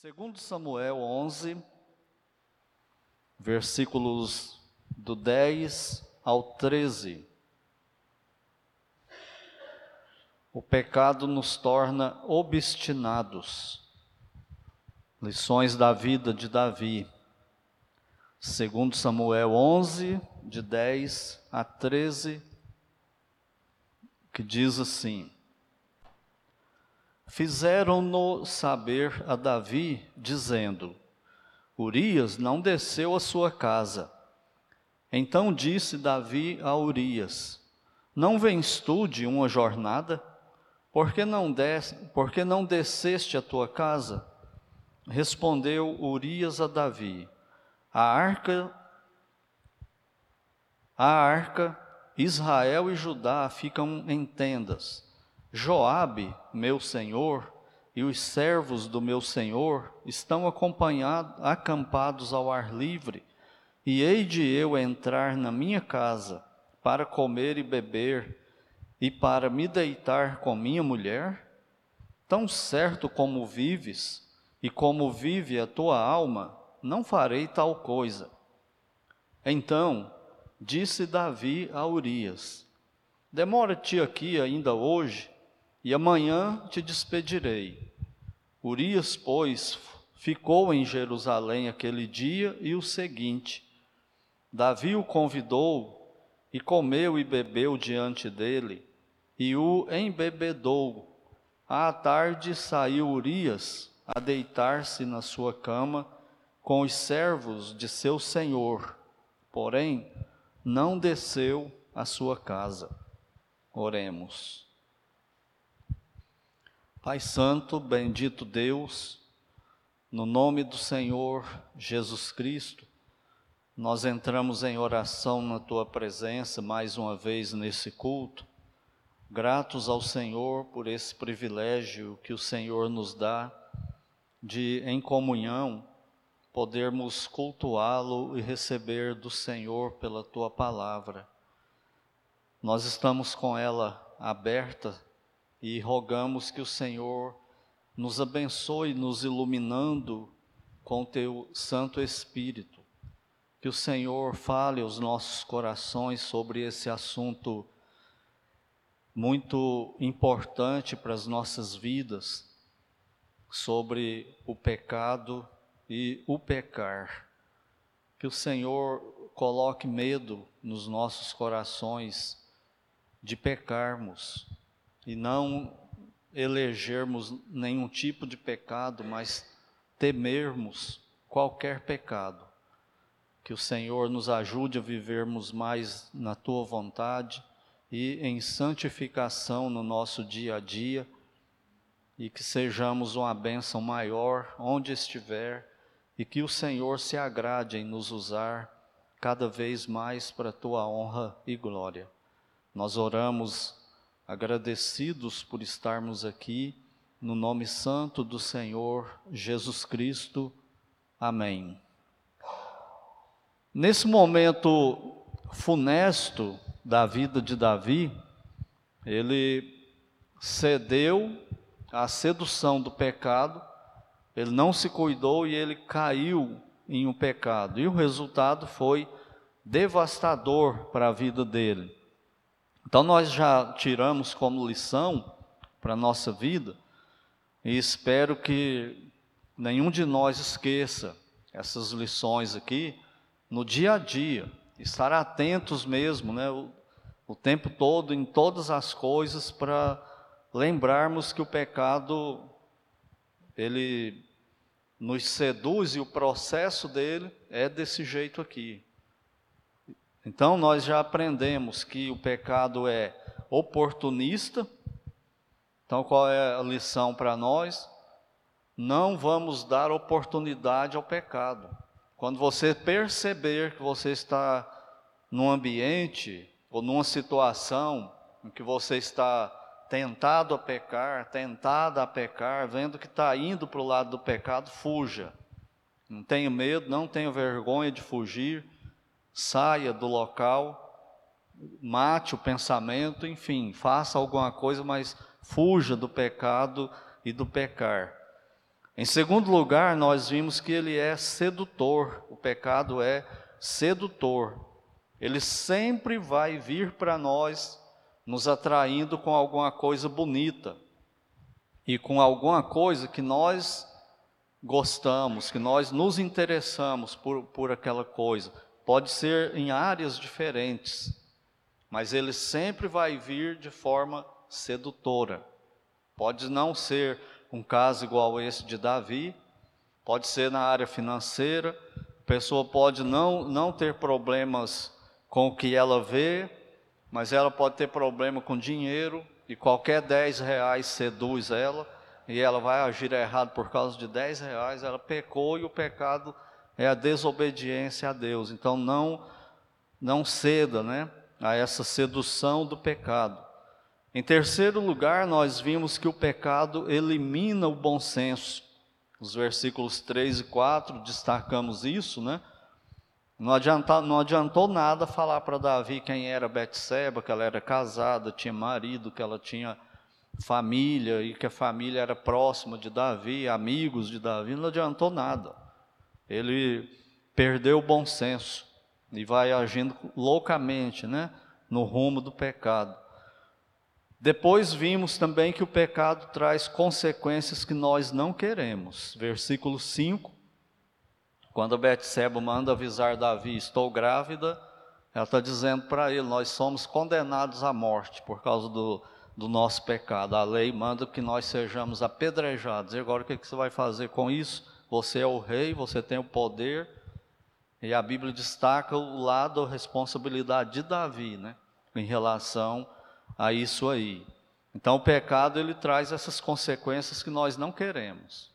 Segundo Samuel 11, versículos do 10 ao 13. O pecado nos torna obstinados. Lições da vida de Davi. Segundo Samuel 11, de 10 a 13, que diz assim: Fizeram-no saber a Davi, dizendo: Urias não desceu à sua casa. Então disse Davi a Urias: Não vens tu de uma jornada? Por que não, des por que não desceste à tua casa? Respondeu Urias a Davi: A arca, a arca, Israel e Judá ficam em tendas Joabe, meu senhor, e os servos do meu senhor estão acampados ao ar livre, e hei de eu entrar na minha casa para comer e beber e para me deitar com minha mulher? Tão certo como vives e como vive a tua alma, não farei tal coisa. Então disse Davi a Urias: Demora-te aqui ainda hoje e amanhã te despedirei. Urias, pois, ficou em Jerusalém aquele dia e o seguinte. Davi o convidou e comeu e bebeu diante dele, e o embebedou. À tarde saiu Urias a deitar-se na sua cama com os servos de seu senhor, porém não desceu à sua casa. Oremos. Pai Santo, bendito Deus, no nome do Senhor Jesus Cristo, nós entramos em oração na tua presença mais uma vez nesse culto, gratos ao Senhor por esse privilégio que o Senhor nos dá de, em comunhão, podermos cultuá-lo e receber do Senhor pela tua palavra. Nós estamos com ela aberta e rogamos que o Senhor nos abençoe, nos iluminando com teu Santo Espírito. Que o Senhor fale aos nossos corações sobre esse assunto muito importante para as nossas vidas, sobre o pecado e o pecar. Que o Senhor coloque medo nos nossos corações de pecarmos, e não elegermos nenhum tipo de pecado, mas temermos qualquer pecado. Que o Senhor nos ajude a vivermos mais na tua vontade e em santificação no nosso dia a dia e que sejamos uma bênção maior onde estiver e que o Senhor se agrade em nos usar cada vez mais para a tua honra e glória. Nós oramos agradecidos por estarmos aqui, no nome santo do Senhor Jesus Cristo. Amém. Nesse momento funesto da vida de Davi, ele cedeu à sedução do pecado, ele não se cuidou e ele caiu em um pecado, e o resultado foi devastador para a vida dele. Então nós já tiramos como lição para a nossa vida, e espero que nenhum de nós esqueça essas lições aqui no dia a dia, estar atentos mesmo, né, o, o tempo todo em todas as coisas para lembrarmos que o pecado ele nos seduz e o processo dele é desse jeito aqui. Então nós já aprendemos que o pecado é oportunista. Então qual é a lição para nós? Não vamos dar oportunidade ao pecado. Quando você perceber que você está num ambiente ou numa situação em que você está tentado a pecar, tentada a pecar, vendo que está indo para o lado do pecado, fuja. Não tenha medo, não tenha vergonha de fugir saia do local, mate o pensamento, enfim, faça alguma coisa, mas fuja do pecado e do pecar. Em segundo lugar, nós vimos que ele é sedutor, o pecado é sedutor. Ele sempre vai vir para nós nos atraindo com alguma coisa bonita e com alguma coisa que nós gostamos, que nós nos interessamos por, por aquela coisa. Pode ser em áreas diferentes, mas ele sempre vai vir de forma sedutora. Pode não ser um caso igual esse de Davi, pode ser na área financeira, a pessoa pode não, não ter problemas com o que ela vê, mas ela pode ter problema com dinheiro, e qualquer 10 reais seduz ela, e ela vai agir errado por causa de 10 reais, ela pecou e o pecado é a desobediência a Deus. Então não, não ceda né, a essa sedução do pecado. Em terceiro lugar, nós vimos que o pecado elimina o bom senso. Os versículos 3 e 4 destacamos isso, né? Não, adianta, não adiantou nada falar para Davi quem era Betseba, que ela era casada, tinha marido, que ela tinha família e que a família era próxima de Davi, amigos de Davi, não adiantou nada. Ele perdeu o bom senso e vai agindo loucamente, né, no rumo do pecado. Depois vimos também que o pecado traz consequências que nós não queremos. Versículo 5, quando Betseba manda avisar Davi, estou grávida, ela está dizendo para ele, nós somos condenados à morte por causa do, do nosso pecado. A lei manda que nós sejamos apedrejados. E agora o que, que você vai fazer com isso? Você é o rei, você tem o poder. E a Bíblia destaca o lado da responsabilidade de Davi, né? Em relação a isso aí. Então o pecado ele traz essas consequências que nós não queremos.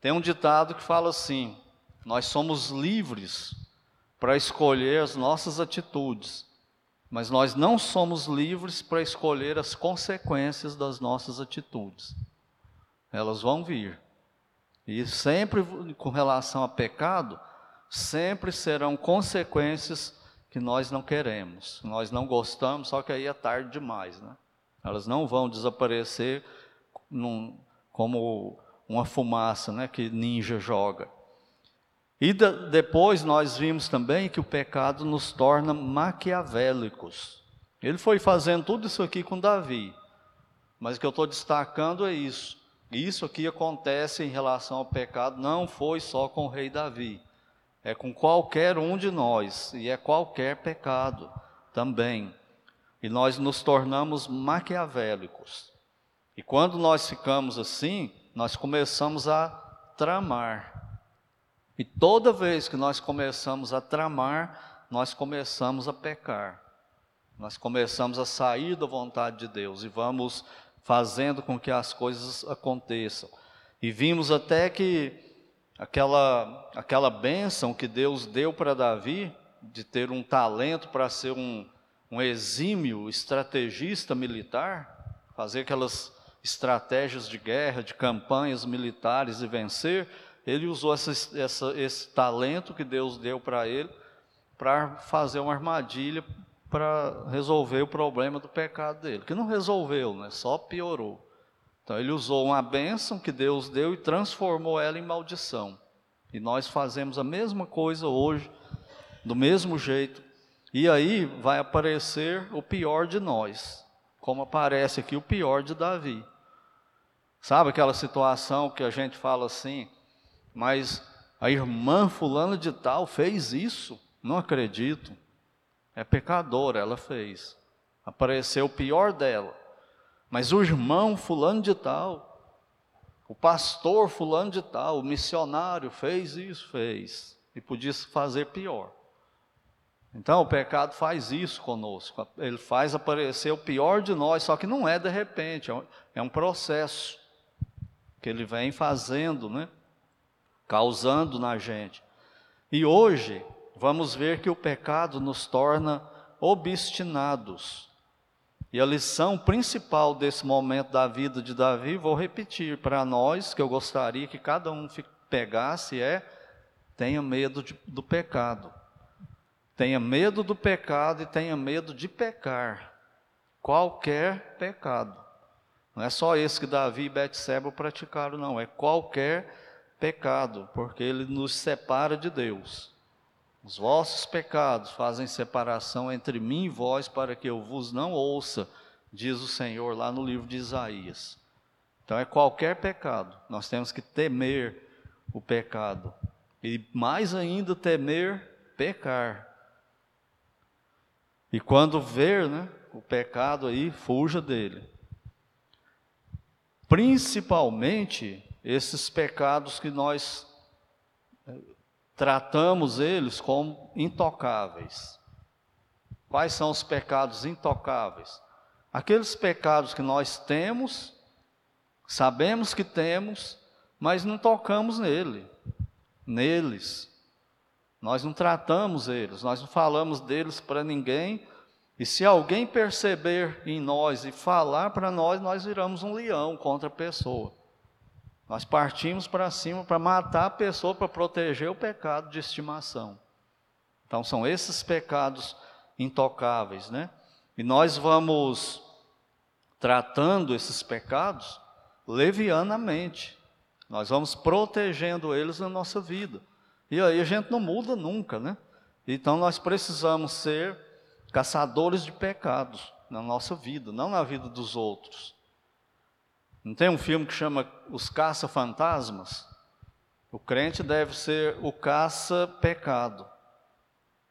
Tem um ditado que fala assim: nós somos livres para escolher as nossas atitudes, mas nós não somos livres para escolher as consequências das nossas atitudes. Elas vão vir. E sempre com relação a pecado, sempre serão consequências que nós não queremos, nós não gostamos, só que aí é tarde demais, né? Elas não vão desaparecer num, como uma fumaça, né, que ninja joga. E de, depois nós vimos também que o pecado nos torna maquiavélicos. Ele foi fazendo tudo isso aqui com Davi, mas o que eu estou destacando é isso. Isso aqui acontece em relação ao pecado, não foi só com o rei Davi é com qualquer um de nós, e é qualquer pecado também. E nós nos tornamos maquiavélicos. E quando nós ficamos assim, nós começamos a tramar. E toda vez que nós começamos a tramar, nós começamos a pecar. Nós começamos a sair da vontade de Deus e vamos fazendo com que as coisas aconteçam. E vimos até que aquela, aquela bênção que Deus deu para Davi, de ter um talento para ser um, um exímio estrategista militar, fazer aquelas estratégias de guerra, de campanhas militares e vencer, ele usou essa, essa, esse talento que Deus deu para ele para fazer uma armadilha para resolver o problema do pecado dele, que não resolveu, né? só piorou. Então ele usou uma bênção que Deus deu e transformou ela em maldição. E nós fazemos a mesma coisa hoje, do mesmo jeito. E aí vai aparecer o pior de nós, como aparece aqui o pior de Davi. Sabe aquela situação que a gente fala assim, mas a irmã fulana de tal fez isso? Não acredito. É pecadora, ela fez. Apareceu o pior dela. Mas o irmão fulano de tal, o pastor fulano de tal, o missionário fez isso, fez. E podia fazer pior. Então o pecado faz isso conosco. Ele faz aparecer o pior de nós, só que não é de repente, é um é processo que ele vem fazendo, né? Causando na gente. E hoje vamos ver que o pecado nos torna obstinados. E a lição principal desse momento da vida de Davi, vou repetir para nós, que eu gostaria que cada um pegasse, é: tenha medo de, do pecado. Tenha medo do pecado e tenha medo de pecar. Qualquer pecado. Não é só esse que Davi e Betseba praticaram, não. É qualquer pecado, porque ele nos separa de Deus. Os vossos pecados fazem separação entre mim e vós, para que eu vos não ouça, diz o Senhor lá no livro de Isaías. Então é qualquer pecado, nós temos que temer o pecado, e mais ainda temer pecar. E quando ver né, o pecado aí, fuja dele. Principalmente esses pecados que nós tratamos eles como intocáveis. Quais são os pecados intocáveis? Aqueles pecados que nós temos, sabemos que temos, mas não tocamos nele, neles. Nós não tratamos eles, nós não falamos deles para ninguém. E se alguém perceber em nós e falar para nós, nós viramos um leão contra a pessoa. Nós partimos para cima para matar a pessoa, para proteger o pecado de estimação. Então são esses pecados intocáveis, né? E nós vamos tratando esses pecados levianamente. Nós vamos protegendo eles na nossa vida. E aí a gente não muda nunca, né? Então nós precisamos ser caçadores de pecados na nossa vida, não na vida dos outros. Não tem um filme que chama Os Caça-Fantasmas? O crente deve ser o caça-pecado.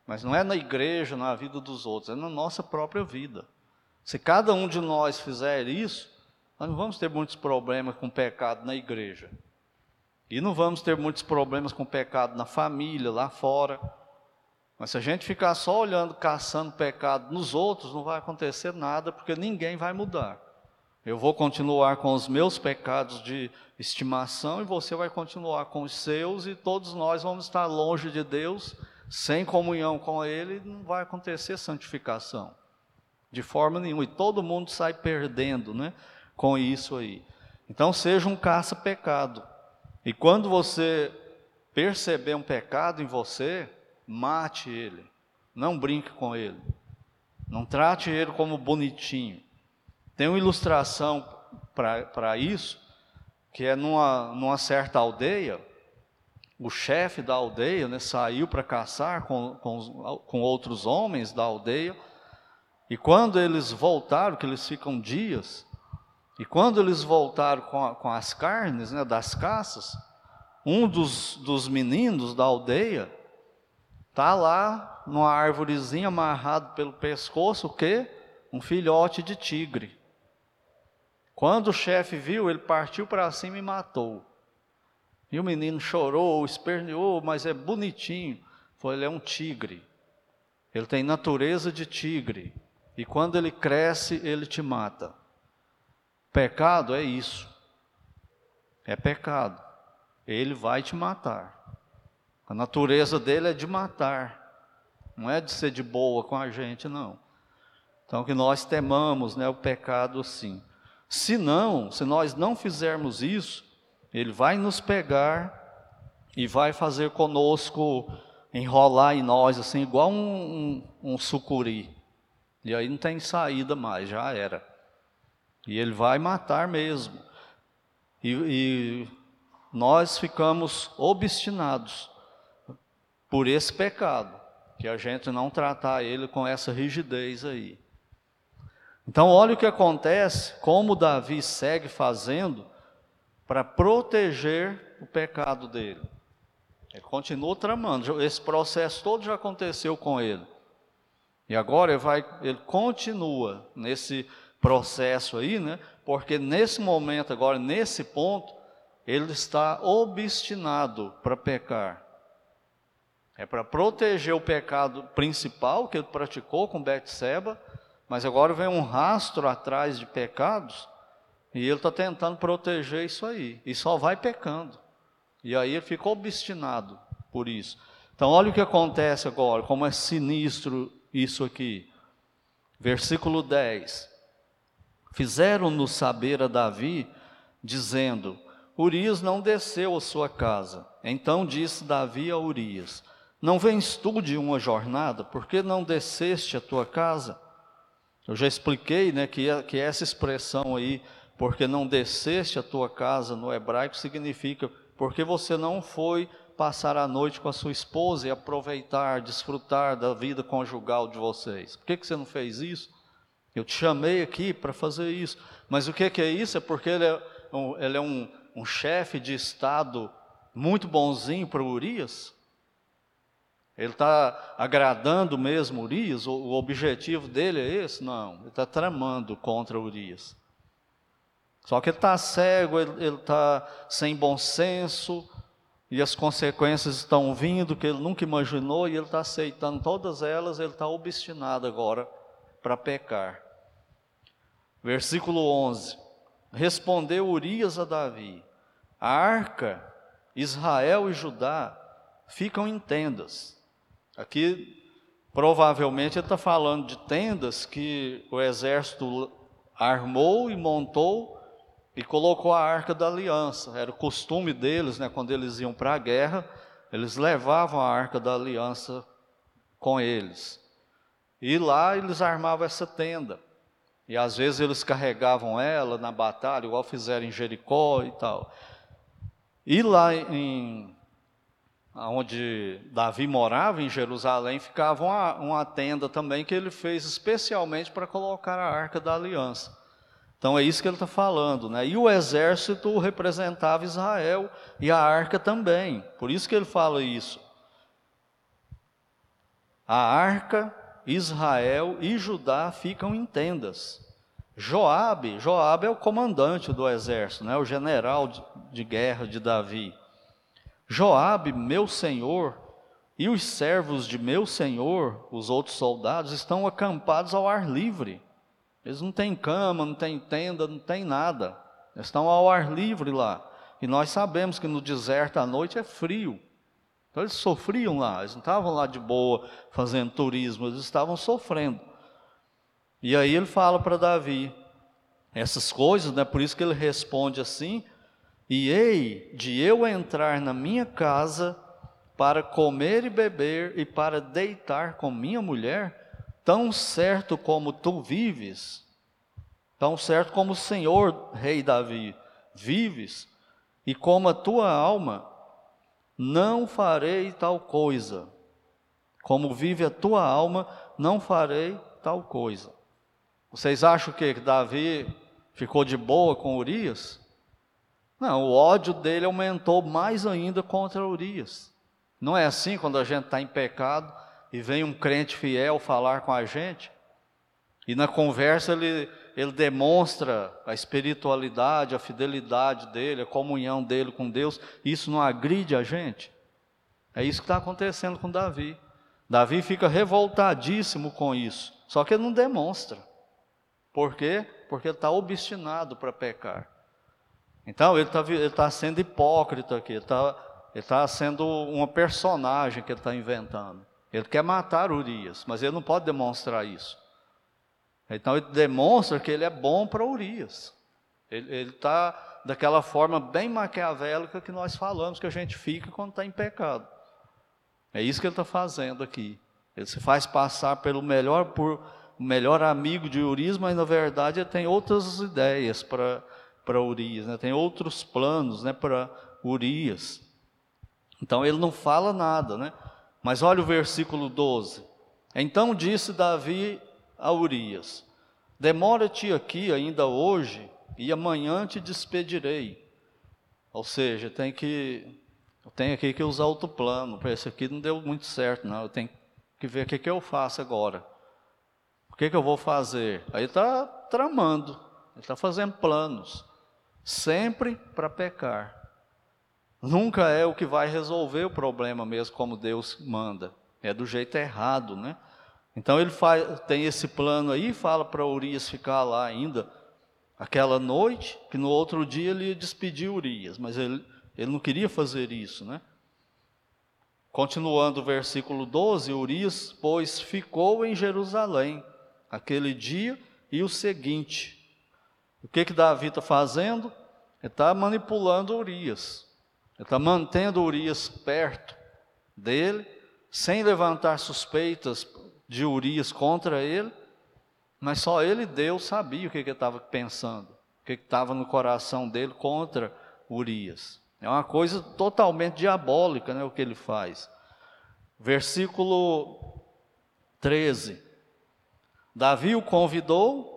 Mas não é na igreja, na vida dos outros, é na nossa própria vida. Se cada um de nós fizer isso, nós não vamos ter muitos problemas com pecado na igreja. E não vamos ter muitos problemas com pecado na família, lá fora. Mas se a gente ficar só olhando, caçando pecado nos outros, não vai acontecer nada, porque ninguém vai mudar. Eu vou continuar com os meus pecados de estimação e você vai continuar com os seus, e todos nós vamos estar longe de Deus, sem comunhão com Ele, não vai acontecer santificação, de forma nenhuma, e todo mundo sai perdendo né, com isso aí. Então, seja um caça-pecado, e quando você perceber um pecado em você, mate ele, não brinque com ele, não trate ele como bonitinho. Tem uma ilustração para isso, que é numa, numa certa aldeia, o chefe da aldeia né, saiu para caçar com, com, com outros homens da aldeia, e quando eles voltaram, que eles ficam dias, e quando eles voltaram com, a, com as carnes né, das caças, um dos, dos meninos da aldeia está lá numa árvorezinha amarrado pelo pescoço, o quê? Um filhote de tigre. Quando o chefe viu, ele partiu para cima e matou. E o menino chorou, esperneou, mas é bonitinho. Foi, ele é um tigre. Ele tem natureza de tigre. E quando ele cresce, ele te mata. Pecado é isso. É pecado. Ele vai te matar. A natureza dele é de matar. Não é de ser de boa com a gente, não. Então que nós temamos, né, o pecado sim. Se não, se nós não fizermos isso, ele vai nos pegar e vai fazer conosco enrolar em nós, assim, igual um, um, um sucuri. E aí não tem saída mais, já era. E ele vai matar mesmo. E, e nós ficamos obstinados por esse pecado, que a gente não tratar ele com essa rigidez aí. Então, olha o que acontece, como Davi segue fazendo para proteger o pecado dele. Ele continua tramando, esse processo todo já aconteceu com ele. E agora ele, vai, ele continua nesse processo aí, né? Porque nesse momento, agora, nesse ponto, ele está obstinado para pecar. É para proteger o pecado principal que ele praticou com Betseba, mas agora vem um rastro atrás de pecados e ele está tentando proteger isso aí. E só vai pecando. E aí ele fica obstinado por isso. Então, olha o que acontece agora, como é sinistro isso aqui. Versículo 10. Fizeram-nos saber a Davi, dizendo: Urias não desceu à sua casa. Então disse Davi a Urias: Não vens tu de uma jornada, por que não desceste à tua casa? Eu já expliquei né, que, que essa expressão aí, porque não desceste a tua casa no hebraico, significa porque você não foi passar a noite com a sua esposa e aproveitar, desfrutar da vida conjugal de vocês? Por que, que você não fez isso? Eu te chamei aqui para fazer isso. Mas o que, que é isso? É porque ele é um, ele é um, um chefe de Estado muito bonzinho para Urias? Ele está agradando mesmo Urias? O, objetivo dele é esse? Não, ele está tramando contra Urias. Só que ele está cego, ele está sem bom senso, e as consequências estão vindo que ele nunca imaginou, e ele está aceitando todas elas, ele está obstinado agora para pecar. Versículo 11: Respondeu Urias a Davi: A arca, Israel e Judá ficam em tendas. Aqui, provavelmente, ele está falando de tendas que o exército armou e montou e colocou a arca da aliança. Era o costume deles, né, quando eles iam para a guerra, eles levavam a arca da aliança com eles. E lá eles armavam essa tenda. E às vezes eles carregavam ela na batalha, igual fizeram em Jericó e tal. E lá em onde Davi morava, em Jerusalém, ficava uma, uma tenda também que ele fez especialmente para colocar a arca da aliança. Então é isso que ele está falando, né? E o exército representava Israel e a arca também. Por isso que ele fala isso. A arca, Israel e Judá ficam em tendas. Joabe, Joabe é o comandante do exército, né? O general de, de guerra de Davi. Joabe, meu senhor, e os servos de meu senhor, os outros soldados, estão acampados ao ar livre eles não têm cama, não têm tenda, não têm nada. Eles estão ao ar livre lá. E nós sabemos que no deserto à noite é frio. Então eles sofriam lá, eles não estavam lá de boa fazendo turismo, eles estavam sofrendo. E aí ele fala para Davi essas coisas, né? Por isso que ele responde assim: "E ei de eu entrar na minha casa para comer e beber e para deitar com minha mulher, tão certo como tu vives, tão certo como o Senhor, rei Davi, vives, e como a tua alma, não farei tal coisa. Como vive a tua alma, não farei tal coisa. Vocês acham que Davi ficou de boa com Urias? Não, o ódio dele aumentou mais ainda contra Urias. Não é assim quando a gente está em pecado, e vem um crente fiel falar com a gente, e na conversa ele, ele demonstra a espiritualidade, a fidelidade dele, a comunhão dele com Deus, isso não agride a gente? É isso que está acontecendo com Davi. Davi fica revoltadíssimo com isso, só que ele não demonstra. Por quê? Porque ele está obstinado para pecar. Então ele está tá sendo hipócrita aqui, ele está tá sendo uma personagem que ele está inventando. Ele quer matar Urias, mas ele não pode demonstrar isso. Então ele demonstra que ele é bom para Urias. Ele está daquela forma bem maquiavélica que nós falamos que a gente fica quando está em pecado. É isso que ele está fazendo aqui. Ele se faz passar pelo melhor por melhor amigo de Urias, mas na verdade ele tem outras ideias para para Urias, né? tem outros planos né, para Urias. Então ele não fala nada, né? Mas olha o versículo 12. Então disse Davi a Urias: Demora-te aqui ainda hoje, e amanhã te despedirei. Ou seja, tem que eu tenho aqui que usar outro plano. Para esse aqui não deu muito certo, não. Eu tenho que ver o que, que eu faço agora. O que, que eu vou fazer? Aí está tramando, ele está fazendo planos, sempre para pecar nunca é o que vai resolver o problema mesmo como Deus manda. É do jeito errado, né? Então ele faz, tem esse plano aí, fala para Urias ficar lá ainda aquela noite, que no outro dia ele ia despedir Urias, mas ele, ele não queria fazer isso, né? Continuando o versículo 12, Urias, pois, ficou em Jerusalém aquele dia e o seguinte. O que que Davi está fazendo? Ele está manipulando Urias. Ele está mantendo Urias perto dele, sem levantar suspeitas de Urias contra ele, mas só ele Deus sabia o que, que ele estava pensando, o que estava no coração dele contra Urias. É uma coisa totalmente diabólica, né, o que ele faz. Versículo 13. Davi o convidou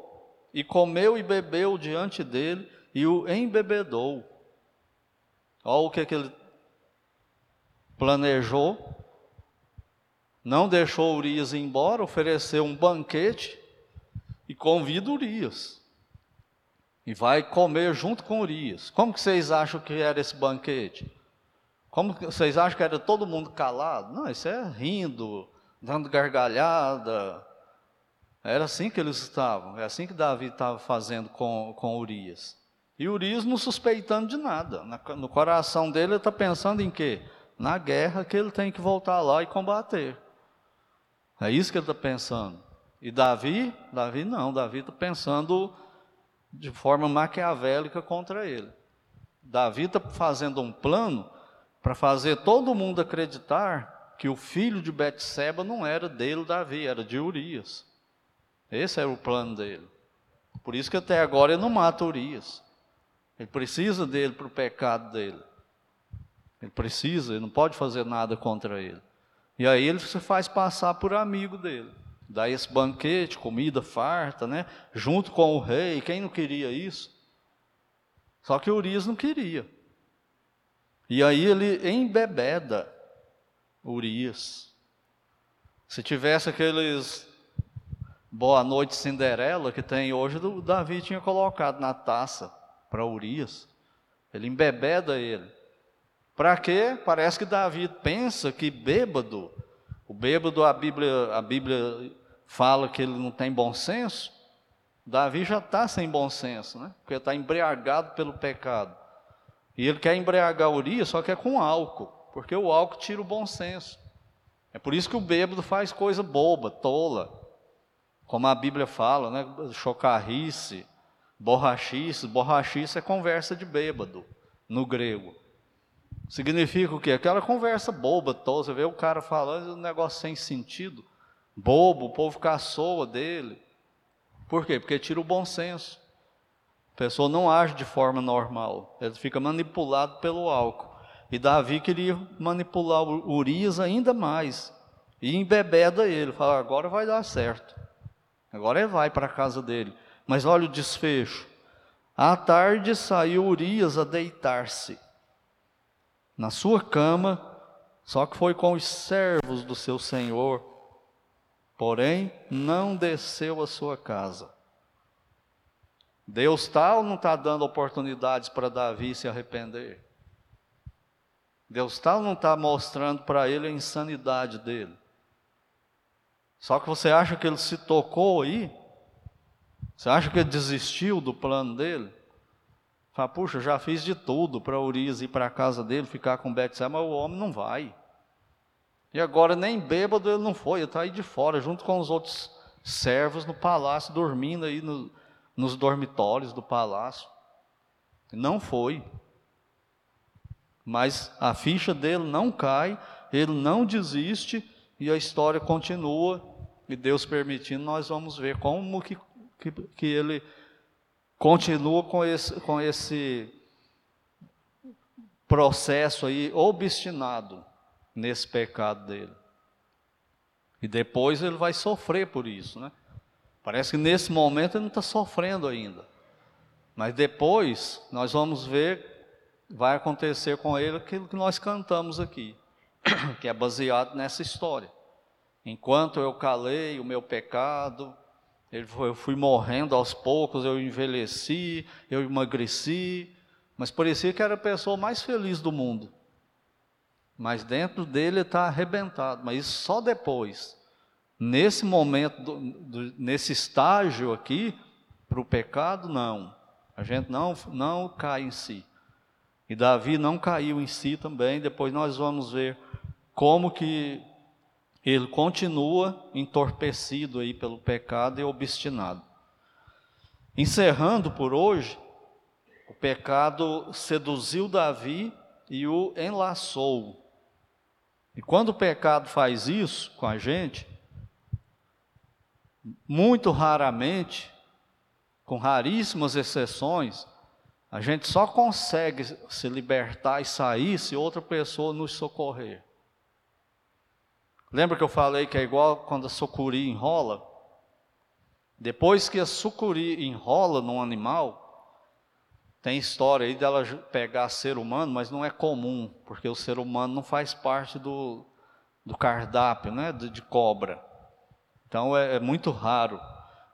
e comeu e bebeu diante dele e o embebedou. Olha o que, que ele planejou. Não deixou Urias embora, ofereceu um banquete e convida Urias. E vai comer junto com Urias. Como que vocês acham que era esse banquete? Como vocês acham que era todo mundo calado? Não, isso é rindo, dando gargalhada. Era assim que eles estavam, é assim que Davi estava fazendo com, com Urias. E Urias não suspeitando de nada. No coração dele ele está pensando em quê? Na guerra que ele tem que voltar lá e combater. É isso que ele está pensando. E Davi, Davi não, Davi está pensando de forma maquiavélica contra ele. Davi está fazendo um plano para fazer todo mundo acreditar que o filho de Betseba não era dele, Davi, era de Urias. Esse era o plano dele. Por isso que até agora ele não mata Urias. Ele precisa dele para o pecado dele. Ele precisa, ele não pode fazer nada contra ele. E aí ele se faz passar por amigo dele. Dá esse banquete, comida farta, né? Junto com o rei. Quem não queria isso? Só que Urias não queria. E aí ele embebeda Urias. Se tivesse aqueles Boa Noite Cinderela que tem hoje, o Davi tinha colocado na taça para Urias. Ele embebeda ele. Para quê? Parece que Davi pensa que bêbado, o bêbado a Bíblia, a Bíblia fala que ele não tem bom senso. Davi já está sem bom senso, né? Porque está embriagado pelo pecado. E ele quer embriagar Urias, só que é com álcool, porque o álcool tira o bom senso. É por isso que o bêbado faz coisa boba, tola. Como a Bíblia fala, né? Chocarrice, borrachice. Borrachice é conversa de bêbado, no grego. Significa o quê? Aquela conversa boba. Você vê o cara falando um negócio sem sentido, bobo, o povo caçoa dele. Por quê? Porque tira o bom senso. A pessoa não age de forma normal, ele fica manipulado pelo álcool. E Davi queria manipular Urias ainda mais. E embebeda ele, fala, agora vai dar certo. Agora ele vai para a casa dele. Mas olha o desfecho. À tarde saiu Urias a deitar-se na sua cama, só que foi com os servos do seu senhor, porém não desceu à sua casa. Deus está ou não está dando oportunidades para Davi se arrepender? Deus está ou não está mostrando para ele a insanidade dele? Só que você acha que ele se tocou aí? Você acha que ele desistiu do plano dele? Fala, puxa, já fiz de tudo para Urias ir para a casa dele, ficar com Betseba, mas o homem não vai. E agora nem bêbado ele não foi, ele está aí de fora, junto com os outros servos no palácio, dormindo aí no, nos dormitórios do palácio. Não foi. Mas a ficha dele não cai, ele não desiste e a história continua. E Deus permitindo, nós vamos ver como que, que, que ele continua com esse, com esse processo aí obstinado nesse pecado dele. E depois ele vai sofrer por isso, né? Parece que nesse momento ele não está sofrendo ainda. Mas depois nós vamos ver, vai acontecer com ele aquilo que nós cantamos aqui, que é baseado nessa história. Enquanto eu calei o meu pecado, eu fui morrendo aos poucos, eu envelheci, eu emagreci, mas parecia que era a pessoa mais feliz do mundo. Mas dentro dele está arrebentado, mas isso só depois. Nesse momento, do, do, nesse estágio aqui, para o pecado, não. A gente não, não cai em si. E Davi não caiu em si também. Depois nós vamos ver como que ele continua entorpecido aí pelo pecado e obstinado. Encerrando por hoje, o pecado seduziu Davi e o enlaçou. E quando o pecado faz isso com a gente, muito raramente, com raríssimas exceções, A gente só consegue se libertar e sair se outra pessoa nos socorrer. Lembra que eu falei que é igual quando a sucuri enrola? Depois que a sucuri enrola num animal, tem história aí dela pegar ser humano, mas não é comum, porque o ser humano não faz parte do, do cardápio, né, de, de cobra. Então é, é muito raro.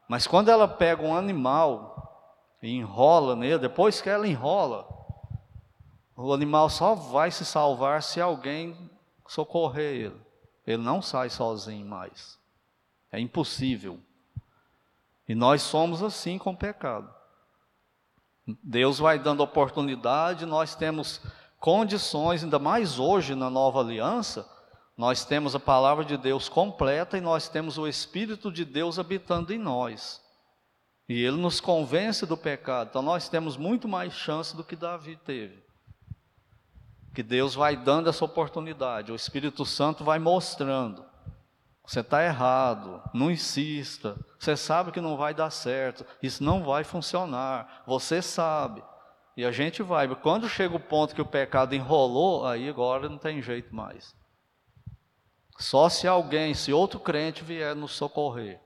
Mas quando ela pega um animal e enrola nele, depois que ela enrola, o animal só vai se salvar se alguém socorrer ele. Ele não sai sozinho mais. É impossível. E nós somos assim com o pecado. Deus vai dando oportunidade, nós temos condições, ainda mais hoje na nova aliança, nós temos a palavra de Deus completa e nós temos o Espírito de Deus habitando em nós. E ele nos convence do pecado. Então nós temos muito mais chance do que Davi teve. Que Deus vai dando essa oportunidade, o Espírito Santo vai mostrando. Você está errado, não insista. Você sabe que não vai dar certo, isso não vai funcionar. Você sabe. E a gente vai. Quando chega o ponto que o pecado enrolou, aí agora não tem jeito mais. Só se alguém, se outro crente vier nos socorrer,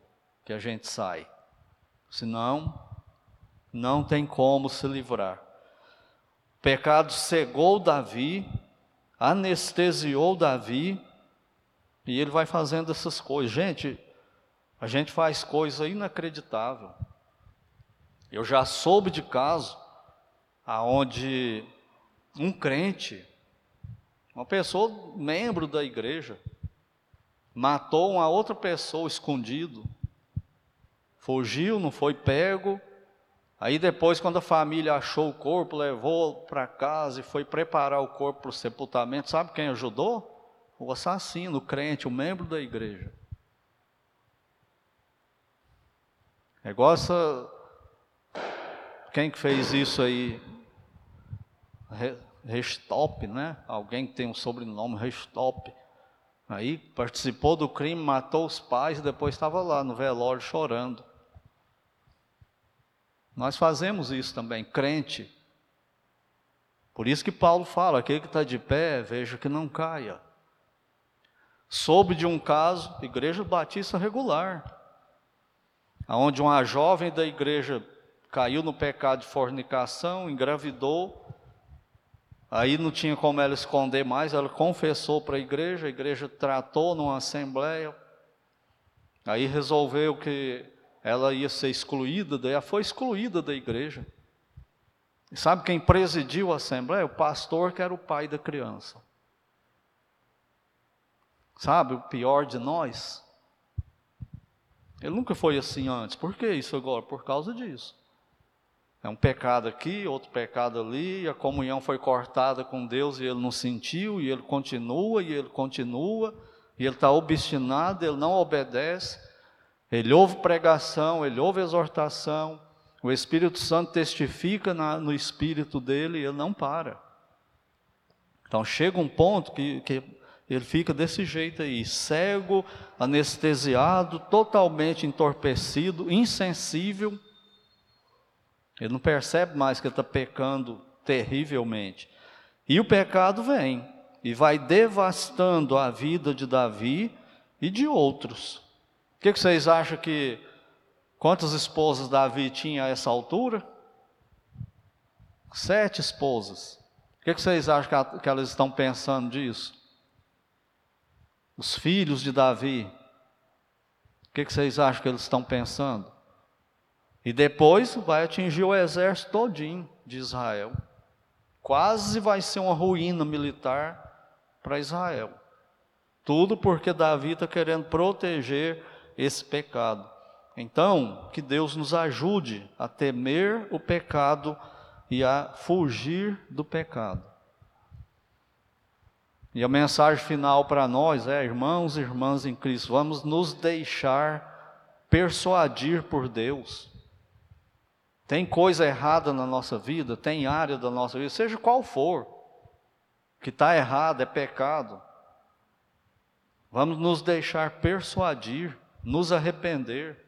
que a gente sai. Senão, não tem como se livrar. Pecado cegou Davi, anestesiou Davi, e ele vai fazendo essas coisas. Gente, a gente faz coisa inacreditável. Eu já soube de caso aonde um crente, uma pessoa membro da igreja, matou uma outra pessoa escondido, fugiu, não foi pego. Aí depois, quando a família achou o corpo, levou para casa e foi preparar o corpo para o sepultamento, sabe quem ajudou? O assassino, o crente, o membro da igreja. É igual essa. Quem que fez isso aí? Restop, né? Alguém que tem um sobrenome Restop. Aí participou do crime, matou os pais e depois estava lá no velório chorando. Nós fazemos isso também, crente. Por isso que Paulo fala: aquele que está de pé, veja que não caia. Soube de um caso, igreja batista regular, onde uma jovem da igreja caiu no pecado de fornicação, engravidou, Aí não tinha como ela esconder mais, ela confessou para a igreja, a igreja tratou numa assembleia. Aí resolveu que ela ia ser excluída, ela foi excluída da igreja. E sabe quem presidiu a assembleia? O pastor que era o pai da criança. Sabe o pior de nós? Ele nunca foi assim antes. Por que isso agora? Por causa disso. É um pecado aqui, outro pecado ali, a comunhão foi cortada com Deus e ele não sentiu, e ele continua, e ele continua, e ele está obstinado, ele não obedece. Ele ouve pregação, ele ouve exortação, o Espírito Santo testifica na, no espírito dele e ele não para. Então chega um ponto que, que ele fica desse jeito aí, cego, anestesiado, totalmente entorpecido, insensível ele não percebe mais que está pecando terrivelmente. E o pecado vem e vai devastando a vida de Davi e de outros. Que, que vocês acham que quantas esposas Davi tinha a essa altura? Sete esposas. O que, que vocês acham que, que elas estão pensando disso? Os filhos de Davi. O que, que vocês acham que eles estão pensando? E depois vai atingir o exército todinho de Israel. Quase vai ser uma ruína militar para Israel. Tudo porque Davi está querendo proteger esse pecado. Então, que Deus nos ajude a temer o pecado e a fugir do pecado. E a mensagem final para nós é: irmãos e irmãs em Cristo, vamos nos deixar persuadir por Deus. Tem coisa errada na nossa vida, tem área da nossa vida, seja qual for, que está errado, é pecado. Vamos nos deixar persuadir, nos arrepender.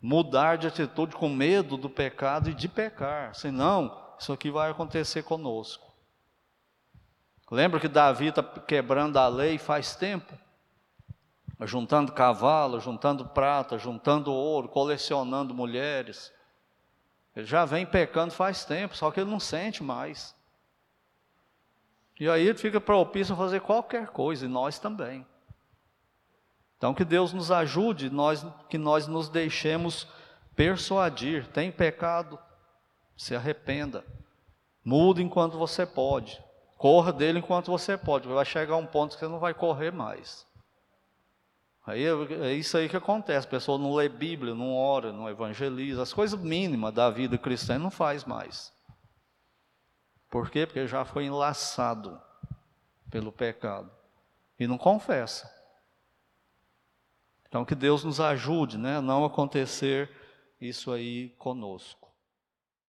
mudar de atitude com medo do pecado e de pecar, senão isso aqui vai acontecer conosco. Lembra que Davi está quebrando a lei faz tempo? Juntando cavalo, juntando prata, juntando ouro, colecionando mulheres. Ele já vem pecando faz tempo, só que ele não sente mais. E aí ele fica propício a fazer qualquer coisa, e nós também. Então que Deus nos ajude, nós, que nós nos deixemos persuadir. Tem pecado? Se arrependa. Mude enquanto você pode. Corra dele enquanto você pode. Vai chegar um ponto que você não vai correr mais. Aí é, isso aí que acontece. A pessoa não lê Bíblia, não ora, não evangeliza. As coisas mínimas da vida cristã não faz mais. Por quê? Porque já foi enlaçado pelo pecado. E não confessa. Então que Deus nos ajude né, a não acontecer isso aí conosco.